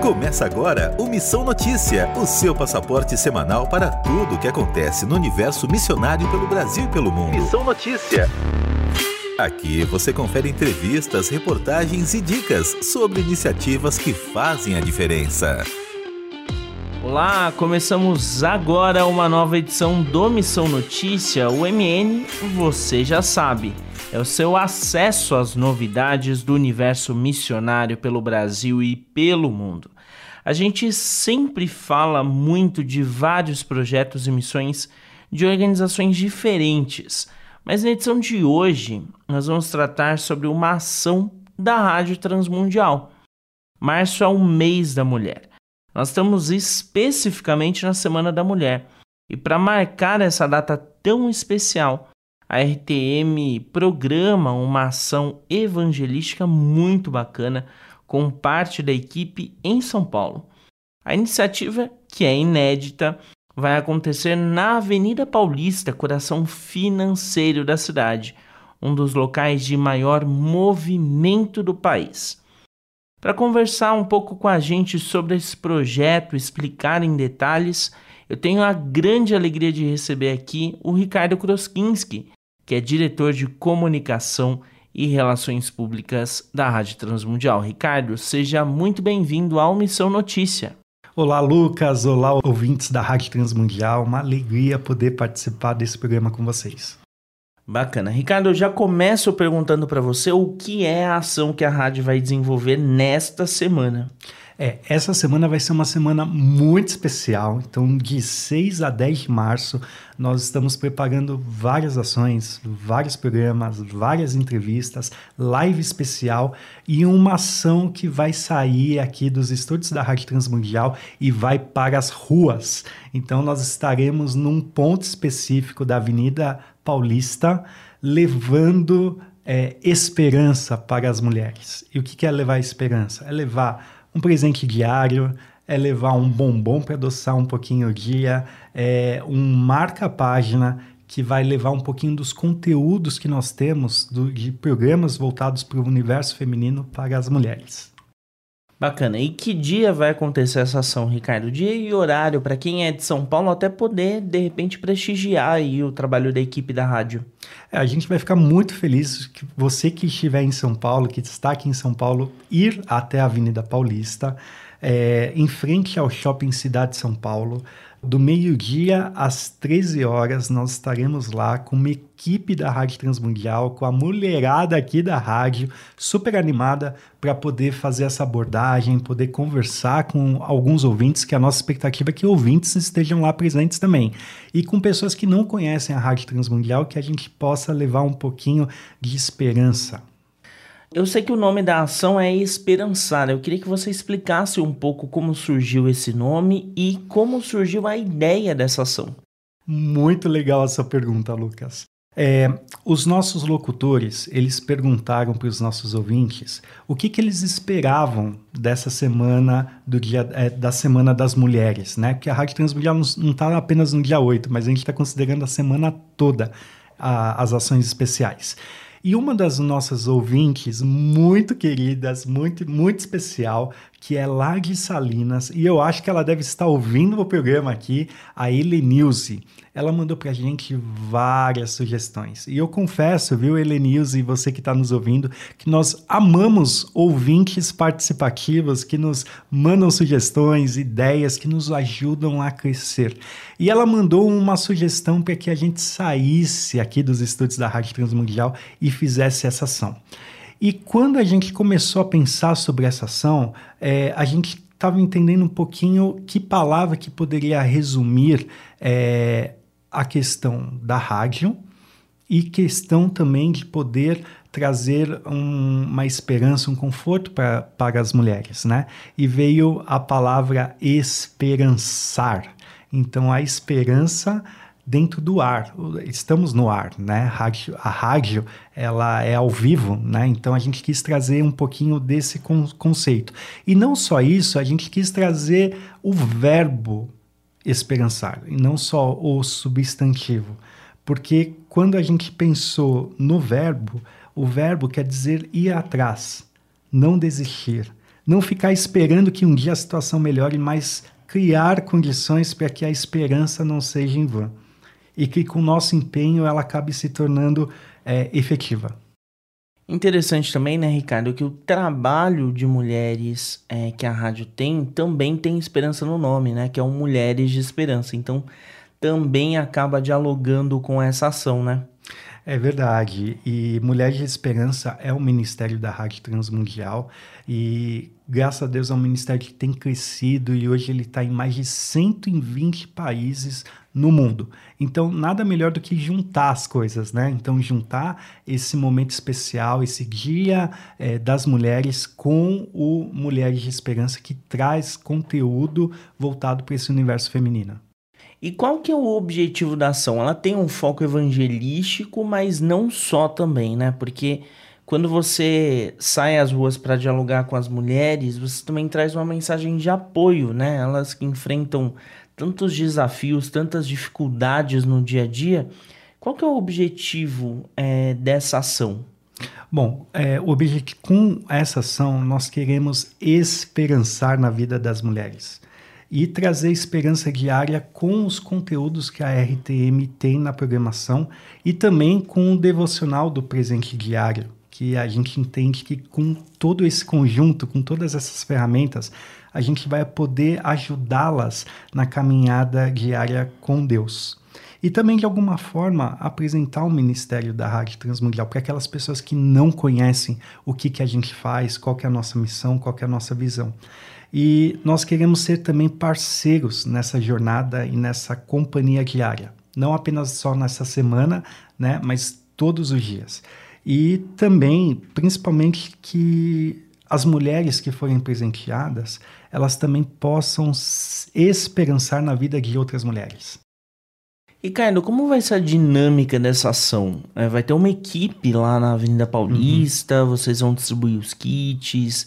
Começa agora o Missão Notícia, o seu passaporte semanal para tudo o que acontece no universo missionário pelo Brasil e pelo mundo. Missão Notícia. Aqui você confere entrevistas, reportagens e dicas sobre iniciativas que fazem a diferença. Olá, começamos agora uma nova edição do Missão Notícia, o MN, você já sabe é o seu acesso às novidades do universo missionário pelo Brasil e pelo mundo. A gente sempre fala muito de vários projetos e missões de organizações diferentes, mas na edição de hoje nós vamos tratar sobre uma ação da Rádio Transmundial. Março é o mês da mulher. Nós estamos especificamente na Semana da Mulher. E para marcar essa data tão especial, a RTM programa uma ação evangelística muito bacana com parte da equipe em São Paulo. A iniciativa, que é inédita, vai acontecer na Avenida Paulista, coração financeiro da cidade, um dos locais de maior movimento do país. Para conversar um pouco com a gente sobre esse projeto, explicar em detalhes, eu tenho a grande alegria de receber aqui o Ricardo Kroskinski, que é diretor de comunicação e relações públicas da Rádio Transmundial. Ricardo, seja muito bem-vindo ao Missão Notícia. Olá, Lucas. Olá, ouvintes da Rádio Transmundial. Uma alegria poder participar desse programa com vocês. Bacana. Ricardo, eu já começo perguntando para você o que é a ação que a rádio vai desenvolver nesta semana. É, essa semana vai ser uma semana muito especial. Então, de 6 a 10 de março, nós estamos preparando várias ações, vários programas, várias entrevistas, live especial e uma ação que vai sair aqui dos estúdios da Rádio Transmundial e vai para as ruas. Então, nós estaremos num ponto específico da Avenida Paulista, levando é, esperança para as mulheres. E o que é levar esperança? É levar um presente diário, é levar um bombom para adoçar um pouquinho o dia, é um marca-página que vai levar um pouquinho dos conteúdos que nós temos do, de programas voltados para o universo feminino para as mulheres. Bacana. E que dia vai acontecer essa ação, Ricardo? Dia e horário para quem é de São Paulo até poder de repente prestigiar aí o trabalho da equipe da rádio. É, a gente vai ficar muito feliz que você que estiver em São Paulo, que está aqui em São Paulo, ir até a Avenida Paulista, é, em frente ao Shopping Cidade de São Paulo. Do meio-dia às 13 horas, nós estaremos lá com uma equipe da Rádio Transmundial, com a mulherada aqui da rádio, super animada para poder fazer essa abordagem, poder conversar com alguns ouvintes, que a nossa expectativa é que ouvintes estejam lá presentes também. E com pessoas que não conhecem a Rádio Transmundial, que a gente possa levar um pouquinho de esperança. Eu sei que o nome da ação é Esperançar. Eu queria que você explicasse um pouco como surgiu esse nome e como surgiu a ideia dessa ação. Muito legal essa pergunta, Lucas. É, os nossos locutores, eles perguntaram para os nossos ouvintes o que, que eles esperavam dessa semana, do dia, é, da Semana das Mulheres, né? Porque a Rádio Transmundial não está apenas no dia 8, mas a gente está considerando a semana toda a, as ações especiais. E uma das nossas ouvintes, muito queridas, muito, muito especial, que é lá de Salinas, e eu acho que ela deve estar ouvindo o programa aqui, a Helenilze. Ela mandou pra gente várias sugestões. E eu confesso, viu, Helenilze, você que está nos ouvindo, que nós amamos ouvintes participativos que nos mandam sugestões, ideias, que nos ajudam a crescer. E ela mandou uma sugestão para que a gente saísse aqui dos estúdios da Rádio Transmundial e fizesse essa ação. E quando a gente começou a pensar sobre essa ação, é, a gente estava entendendo um pouquinho que palavra que poderia resumir é, a questão da rádio e questão também de poder trazer um, uma esperança, um conforto pra, para as mulheres, né? E veio a palavra esperançar. Então, a esperança dentro do ar. Estamos no ar, né? Rádio, a rádio ela é ao vivo, né? Então a gente quis trazer um pouquinho desse con conceito. E não só isso, a gente quis trazer o verbo esperançar, e não só o substantivo. Porque quando a gente pensou no verbo, o verbo quer dizer ir atrás, não desistir, Não ficar esperando que um dia a situação melhore, mas criar condições para que a esperança não seja em vão e que com o nosso empenho ela acabe se tornando é, efetiva. Interessante também, né, Ricardo, que o trabalho de mulheres é, que a rádio tem também tem esperança no nome, né? Que é o Mulheres de Esperança. Então, também acaba dialogando com essa ação, né? É verdade. E Mulheres de Esperança é o ministério da Rádio Transmundial e graças a Deus é um ministério que tem crescido e hoje ele está em mais de 120 países no mundo. Então, nada melhor do que juntar as coisas, né? Então, juntar esse momento especial, esse Dia é, das Mulheres com o Mulheres de Esperança que traz conteúdo voltado para esse universo feminino. E qual que é o objetivo da ação? Ela tem um foco evangelístico, mas não só também, né? Porque quando você sai às ruas para dialogar com as mulheres, você também traz uma mensagem de apoio, né? Elas que enfrentam tantos desafios, tantas dificuldades no dia a dia. Qual que é o objetivo é, dessa ação? Bom, é, o objetivo com essa ação nós queremos esperançar na vida das mulheres e trazer esperança diária com os conteúdos que a RTM tem na programação e também com o devocional do presente diário, que a gente entende que com todo esse conjunto, com todas essas ferramentas, a gente vai poder ajudá-las na caminhada diária com Deus. E também, de alguma forma, apresentar o Ministério da Rádio Transmundial para aquelas pessoas que não conhecem o que, que a gente faz, qual que é a nossa missão, qual que é a nossa visão. E nós queremos ser também parceiros nessa jornada e nessa companhia diária. Não apenas só nessa semana, né, mas todos os dias. E também, principalmente, que as mulheres que forem presenteadas, elas também possam esperançar na vida de outras mulheres. E Caio, como vai ser a dinâmica dessa ação? É, vai ter uma equipe lá na Avenida Paulista, uhum. vocês vão distribuir os kits,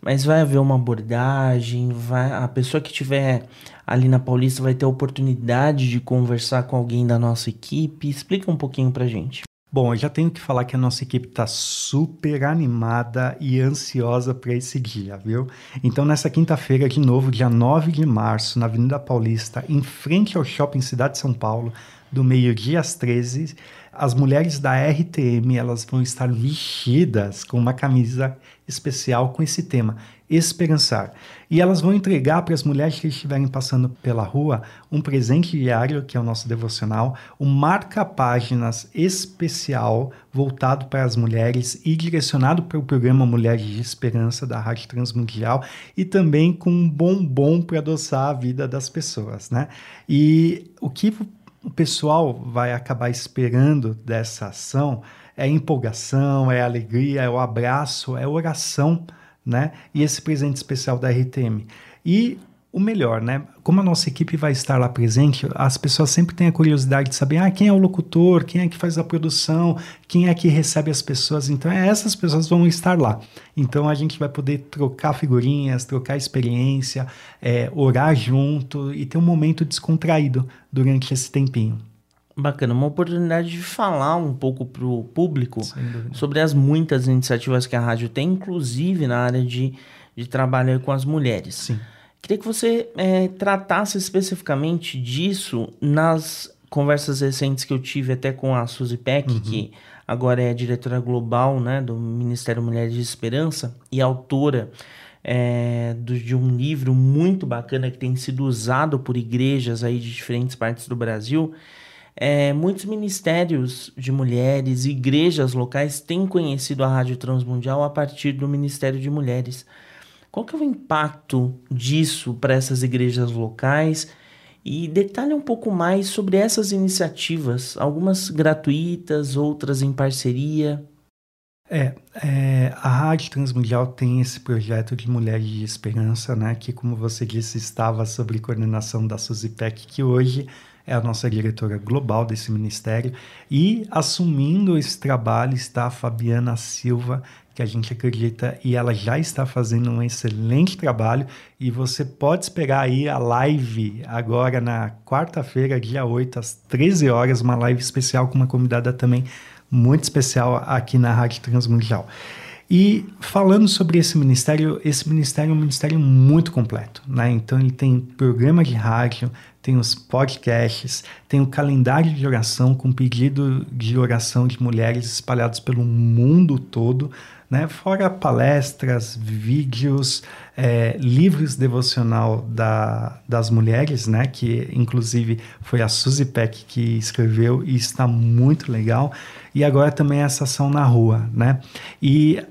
mas vai haver uma abordagem, vai, a pessoa que estiver ali na Paulista vai ter a oportunidade de conversar com alguém da nossa equipe. Explica um pouquinho pra gente. Bom, eu já tenho que falar que a nossa equipe está super animada e ansiosa para esse dia, viu? Então, nessa quinta-feira, de novo, dia 9 de março, na Avenida Paulista, em frente ao Shopping Cidade de São Paulo, do meio-dia às 13, as mulheres da RTM elas vão estar vestidas com uma camisa especial com esse tema, esperançar. E elas vão entregar para as mulheres que estiverem passando pela rua um presente diário, que é o nosso devocional, um marca-páginas especial voltado para as mulheres e direcionado para o programa Mulheres de Esperança da Rádio Transmundial e também com um bombom para adoçar a vida das pessoas, né? E o que o pessoal vai acabar esperando dessa ação é empolgação, é alegria, é o abraço, é oração, né? E esse presente especial da RTM. E o melhor, né? Como a nossa equipe vai estar lá presente, as pessoas sempre têm a curiosidade de saber ah, quem é o locutor, quem é que faz a produção, quem é que recebe as pessoas. Então, é, essas pessoas vão estar lá. Então, a gente vai poder trocar figurinhas, trocar experiência, é, orar junto e ter um momento descontraído durante esse tempinho. Bacana, uma oportunidade de falar um pouco para o público sobre as muitas iniciativas que a rádio tem, inclusive na área de, de trabalho com as mulheres. Sim. Queria que você é, tratasse especificamente disso nas conversas recentes que eu tive até com a Suzy Peck, uhum. que agora é diretora global né, do Ministério Mulheres de Esperança e autora é, do, de um livro muito bacana que tem sido usado por igrejas aí de diferentes partes do Brasil. É, muitos ministérios de mulheres, igrejas locais têm conhecido a Rádio Transmundial a partir do Ministério de Mulheres. Qual que é o impacto disso para essas igrejas locais? E detalhe um pouco mais sobre essas iniciativas, algumas gratuitas, outras em parceria. É, é, a Rádio Transmundial tem esse projeto de Mulheres de Esperança, né, que, como você disse, estava sob coordenação da Suzy Peck, que hoje é a nossa diretora global desse ministério, e assumindo esse trabalho está a Fabiana Silva, que a gente acredita e ela já está fazendo um excelente trabalho e você pode esperar aí a live agora na quarta-feira, dia 8, às 13 horas, uma live especial com uma convidada também muito especial aqui na Rádio Transmundial. E falando sobre esse ministério, esse ministério é um ministério muito completo, né? Então ele tem programa de rádio, tem os podcasts, tem o calendário de oração com pedido de oração de mulheres espalhados pelo mundo todo, né? Fora palestras, vídeos, é, livros devocional da, das mulheres, né? Que inclusive foi a Suzy Peck que escreveu e está muito legal. E agora também essa ação na rua, né? E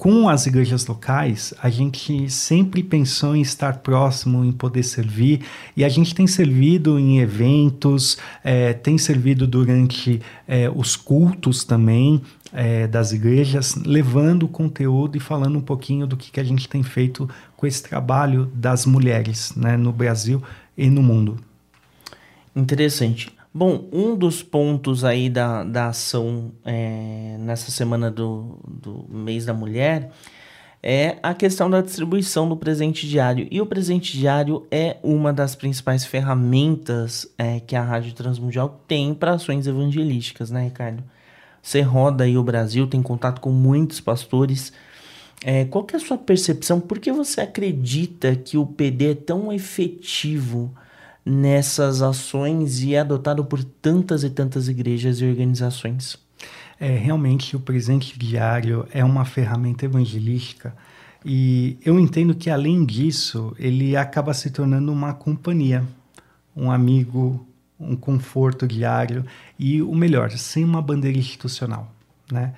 com as igrejas locais, a gente sempre pensou em estar próximo, em poder servir, e a gente tem servido em eventos, é, tem servido durante é, os cultos também é, das igrejas, levando o conteúdo e falando um pouquinho do que, que a gente tem feito com esse trabalho das mulheres né, no Brasil e no mundo. Interessante. Bom, um dos pontos aí da, da ação é, nessa semana do, do mês da mulher é a questão da distribuição do presente diário. E o presente diário é uma das principais ferramentas é, que a Rádio Transmundial tem para ações evangelísticas, né, Ricardo? Você roda aí o Brasil, tem contato com muitos pastores. É, qual é a sua percepção? Por que você acredita que o PD é tão efetivo nessas ações e é adotado por tantas e tantas igrejas e organizações. É, realmente o presente diário é uma ferramenta evangelística e eu entendo que além disso ele acaba se tornando uma companhia, um amigo, um conforto diário e o melhor, sem uma bandeira institucional, né?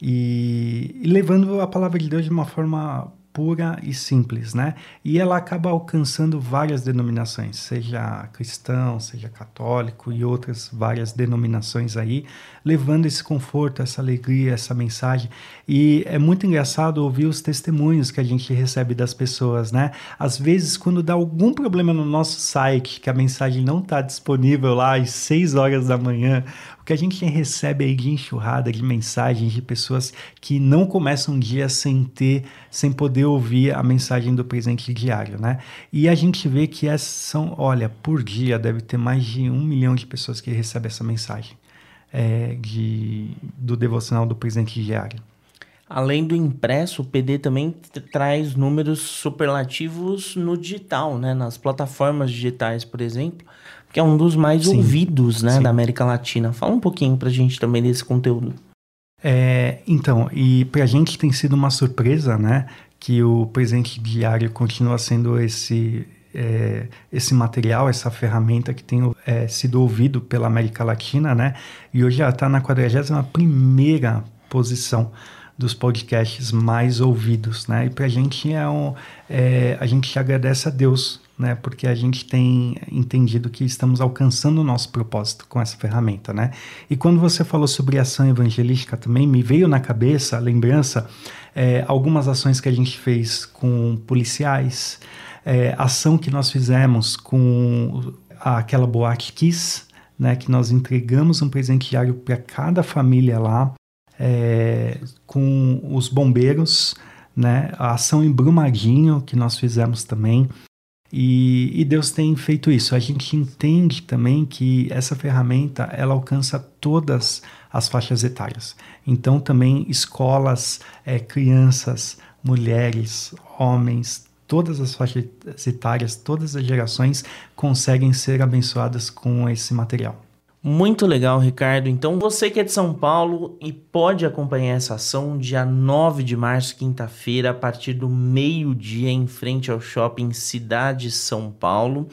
E, e levando a palavra de Deus de uma forma pura e simples, né? E ela acaba alcançando várias denominações, seja cristão, seja católico e outras várias denominações aí, levando esse conforto, essa alegria, essa mensagem. E é muito engraçado ouvir os testemunhos que a gente recebe das pessoas, né? Às vezes, quando dá algum problema no nosso site, que a mensagem não está disponível lá às 6 horas da manhã, que a gente recebe aí de enxurrada de mensagens de pessoas que não começam um dia sem ter, sem poder ouvir a mensagem do presente diário, né? E a gente vê que essas são, olha, por dia deve ter mais de um milhão de pessoas que recebem essa mensagem é, de, do devocional do presente diário. Além do impresso, o PD também traz números superlativos no digital, né? nas plataformas digitais, por exemplo que é um dos mais sim, ouvidos né, da América Latina. Fala um pouquinho para a gente também desse conteúdo. É, então, e para a gente tem sido uma surpresa, né, que o presente diário continua sendo esse é, esse material, essa ferramenta que tem é, sido ouvido pela América Latina, né, e hoje já está na 41 primeira posição dos podcasts mais ouvidos, né? E para a gente é um, é, a gente agradece a Deus né? Porque a gente tem entendido que estamos alcançando o nosso propósito com essa ferramenta, né? E quando você falou sobre ação evangelística também, me veio na cabeça a lembrança é, algumas ações que a gente fez com policiais, é, ação que nós fizemos com aquela boate Kiss, né? Que nós entregamos um presente diário para cada família lá, é, com os bombeiros, né? A ação em Brumadinho que nós fizemos também. E, e, Deus tem feito isso. A gente entende também que essa ferramenta ela alcança todas as faixas etárias. Então também escolas, é, crianças, mulheres, homens, todas as faixas etárias, todas as gerações conseguem ser abençoadas com esse material. Muito legal, Ricardo. Então, você que é de São Paulo e pode acompanhar essa ação dia 9 de março, quinta-feira, a partir do meio-dia, em frente ao shopping Cidade São Paulo,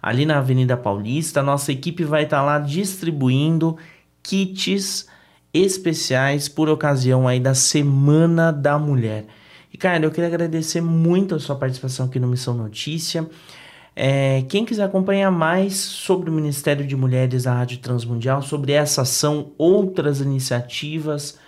ali na Avenida Paulista. Nossa equipe vai estar lá distribuindo kits especiais por ocasião aí da Semana da Mulher. Ricardo, eu queria agradecer muito a sua participação aqui no Missão Notícia. É, quem quiser acompanhar mais sobre o Ministério de Mulheres da Rádio Transmundial, sobre essa ação, outras iniciativas,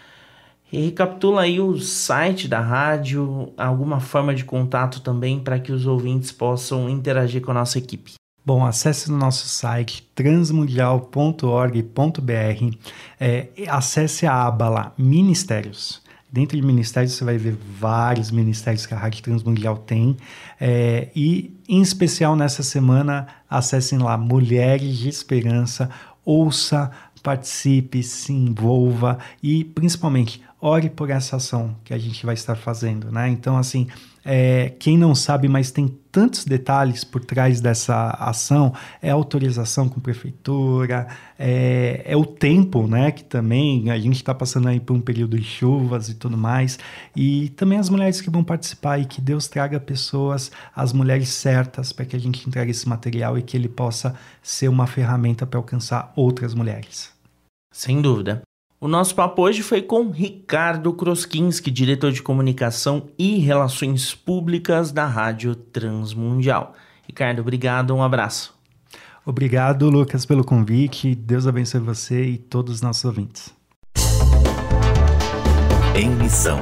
recapitula aí o site da rádio, alguma forma de contato também para que os ouvintes possam interagir com a nossa equipe. Bom, acesse no nosso site transmundial.org.br, é, acesse a aba lá, Ministérios. Dentro de ministérios você vai ver vários ministérios que a Rádio Transmundial tem. É, e, em especial nessa semana, acessem lá Mulheres de Esperança, ouça, participe, se envolva e, principalmente, ore por essa ação que a gente vai estar fazendo, né? Então, assim, é, quem não sabe, mas tem tantos detalhes por trás dessa ação, é autorização com prefeitura, é, é o tempo, né? Que também a gente está passando aí por um período de chuvas e tudo mais, e também as mulheres que vão participar e que Deus traga pessoas, as mulheres certas, para que a gente entregue esse material e que ele possa ser uma ferramenta para alcançar outras mulheres. Sem dúvida. O nosso papo hoje foi com Ricardo Kroskinski, diretor de comunicação e relações públicas da Rádio Transmundial. Ricardo, obrigado, um abraço. Obrigado, Lucas, pelo convite. Deus abençoe você e todos os nossos ouvintes. Em missão.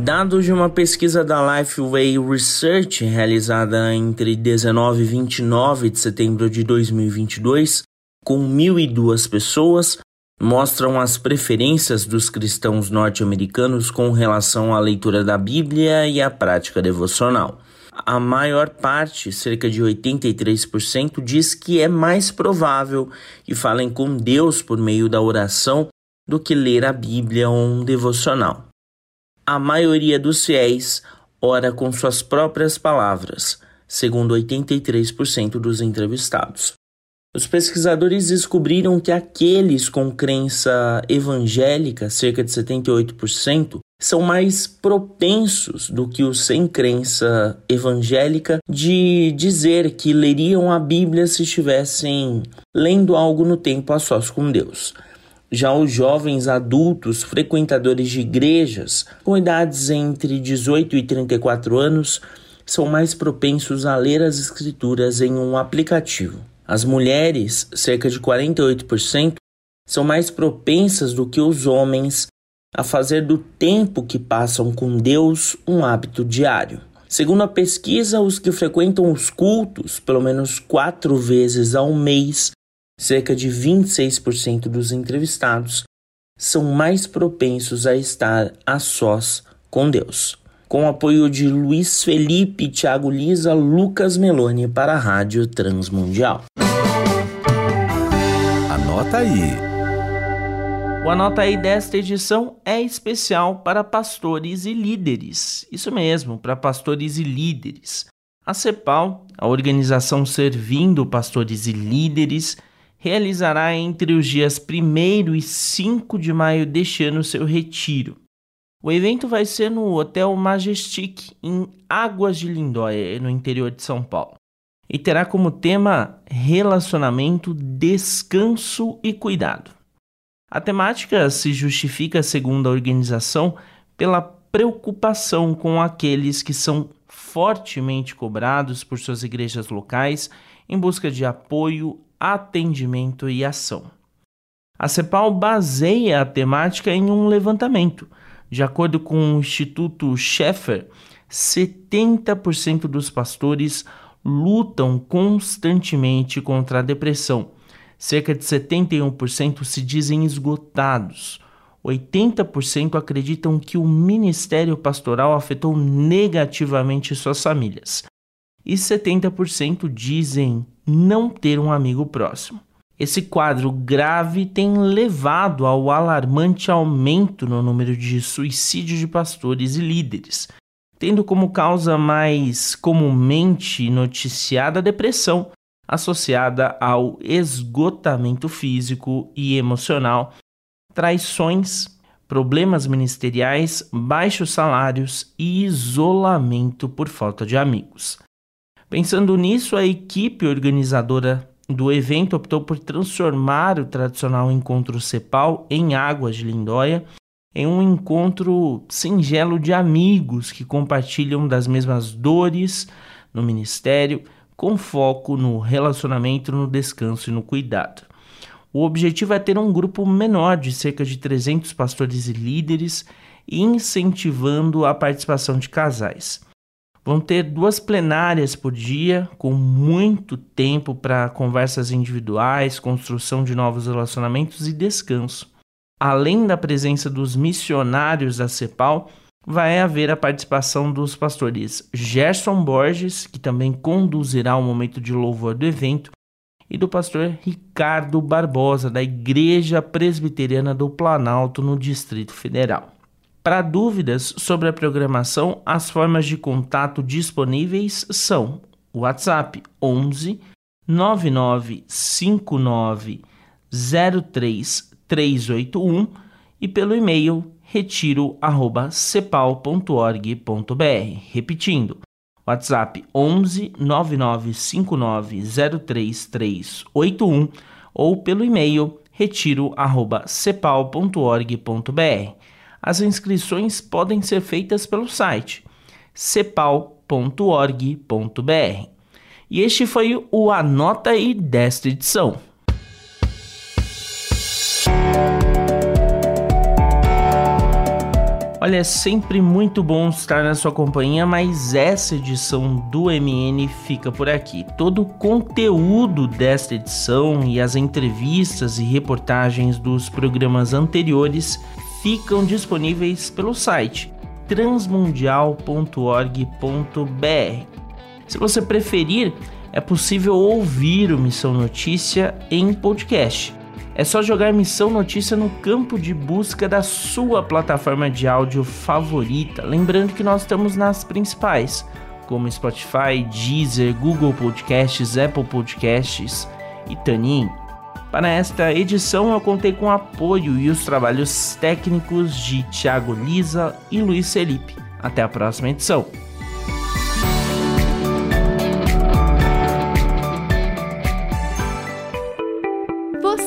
Dados de uma pesquisa da Lifeway Research realizada entre 19 e 29 de setembro de 2022, com 1.002 pessoas, mostram as preferências dos cristãos norte-americanos com relação à leitura da Bíblia e à prática devocional. A maior parte, cerca de 83%, diz que é mais provável que falem com Deus por meio da oração do que ler a Bíblia ou um devocional. A maioria dos fiéis ora com suas próprias palavras, segundo 83% dos entrevistados. Os pesquisadores descobriram que aqueles com crença evangélica, cerca de 78%, são mais propensos do que os sem crença evangélica de dizer que leriam a Bíblia se estivessem lendo algo no tempo a sós com Deus. Já os jovens adultos frequentadores de igrejas com idades entre 18 e 34 anos são mais propensos a ler as escrituras em um aplicativo. As mulheres, cerca de 48%, são mais propensas do que os homens a fazer do tempo que passam com Deus um hábito diário. Segundo a pesquisa, os que frequentam os cultos pelo menos quatro vezes ao mês, cerca de 26% dos entrevistados, são mais propensos a estar a sós com Deus com o apoio de Luiz Felipe, Thiago Lisa, Lucas Meloni para a Rádio Transmundial. Anota aí. O Anota aí desta edição é especial para pastores e líderes. Isso mesmo, para pastores e líderes. A CEPAL, a organização servindo pastores e líderes, realizará entre os dias 1 e 5 de maio deste ano seu retiro. O evento vai ser no Hotel Majestic, em Águas de Lindóia, no interior de São Paulo. E terá como tema relacionamento, descanso e cuidado. A temática se justifica, segundo a organização, pela preocupação com aqueles que são fortemente cobrados por suas igrejas locais em busca de apoio, atendimento e ação. A CEPAL baseia a temática em um levantamento de acordo com o Instituto Schaeffer, 70% dos pastores lutam constantemente contra a depressão. Cerca de 71% se dizem esgotados. 80% acreditam que o ministério pastoral afetou negativamente suas famílias. E 70% dizem não ter um amigo próximo. Esse quadro grave tem levado ao alarmante aumento no número de suicídios de pastores e líderes, tendo como causa mais comumente noticiada a depressão, associada ao esgotamento físico e emocional, traições, problemas ministeriais, baixos salários e isolamento por falta de amigos. Pensando nisso, a equipe organizadora do evento optou por transformar o tradicional encontro CEPAL em Águas de Lindóia em um encontro singelo de amigos que compartilham das mesmas dores no ministério, com foco no relacionamento, no descanso e no cuidado. O objetivo é ter um grupo menor de cerca de 300 pastores e líderes, incentivando a participação de casais. Vão ter duas plenárias por dia, com muito tempo para conversas individuais, construção de novos relacionamentos e descanso. Além da presença dos missionários da CEPAL, vai haver a participação dos pastores Gerson Borges, que também conduzirá o momento de louvor do evento, e do pastor Ricardo Barbosa, da Igreja Presbiteriana do Planalto, no Distrito Federal. Para dúvidas sobre a programação, as formas de contato disponíveis são o WhatsApp 11 9959 03381 e pelo e-mail retiro@cepal.org.br. Repetindo, WhatsApp 11 9959 03381 ou pelo e-mail retiro@cepal.org.br. As inscrições podem ser feitas pelo site cepal.org.br. E este foi o Anota aí desta edição. Olha, é sempre muito bom estar na sua companhia, mas essa edição do MN fica por aqui. Todo o conteúdo desta edição e as entrevistas e reportagens dos programas anteriores ficam disponíveis pelo site transmundial.org.br. Se você preferir, é possível ouvir o Missão Notícia em podcast é só jogar Missão Notícia no campo de busca da sua plataforma de áudio favorita. Lembrando que nós estamos nas principais, como Spotify, Deezer, Google Podcasts, Apple Podcasts e Tanin. Para esta edição, eu contei com o apoio e os trabalhos técnicos de Thiago Lisa e Luiz Felipe. Até a próxima edição.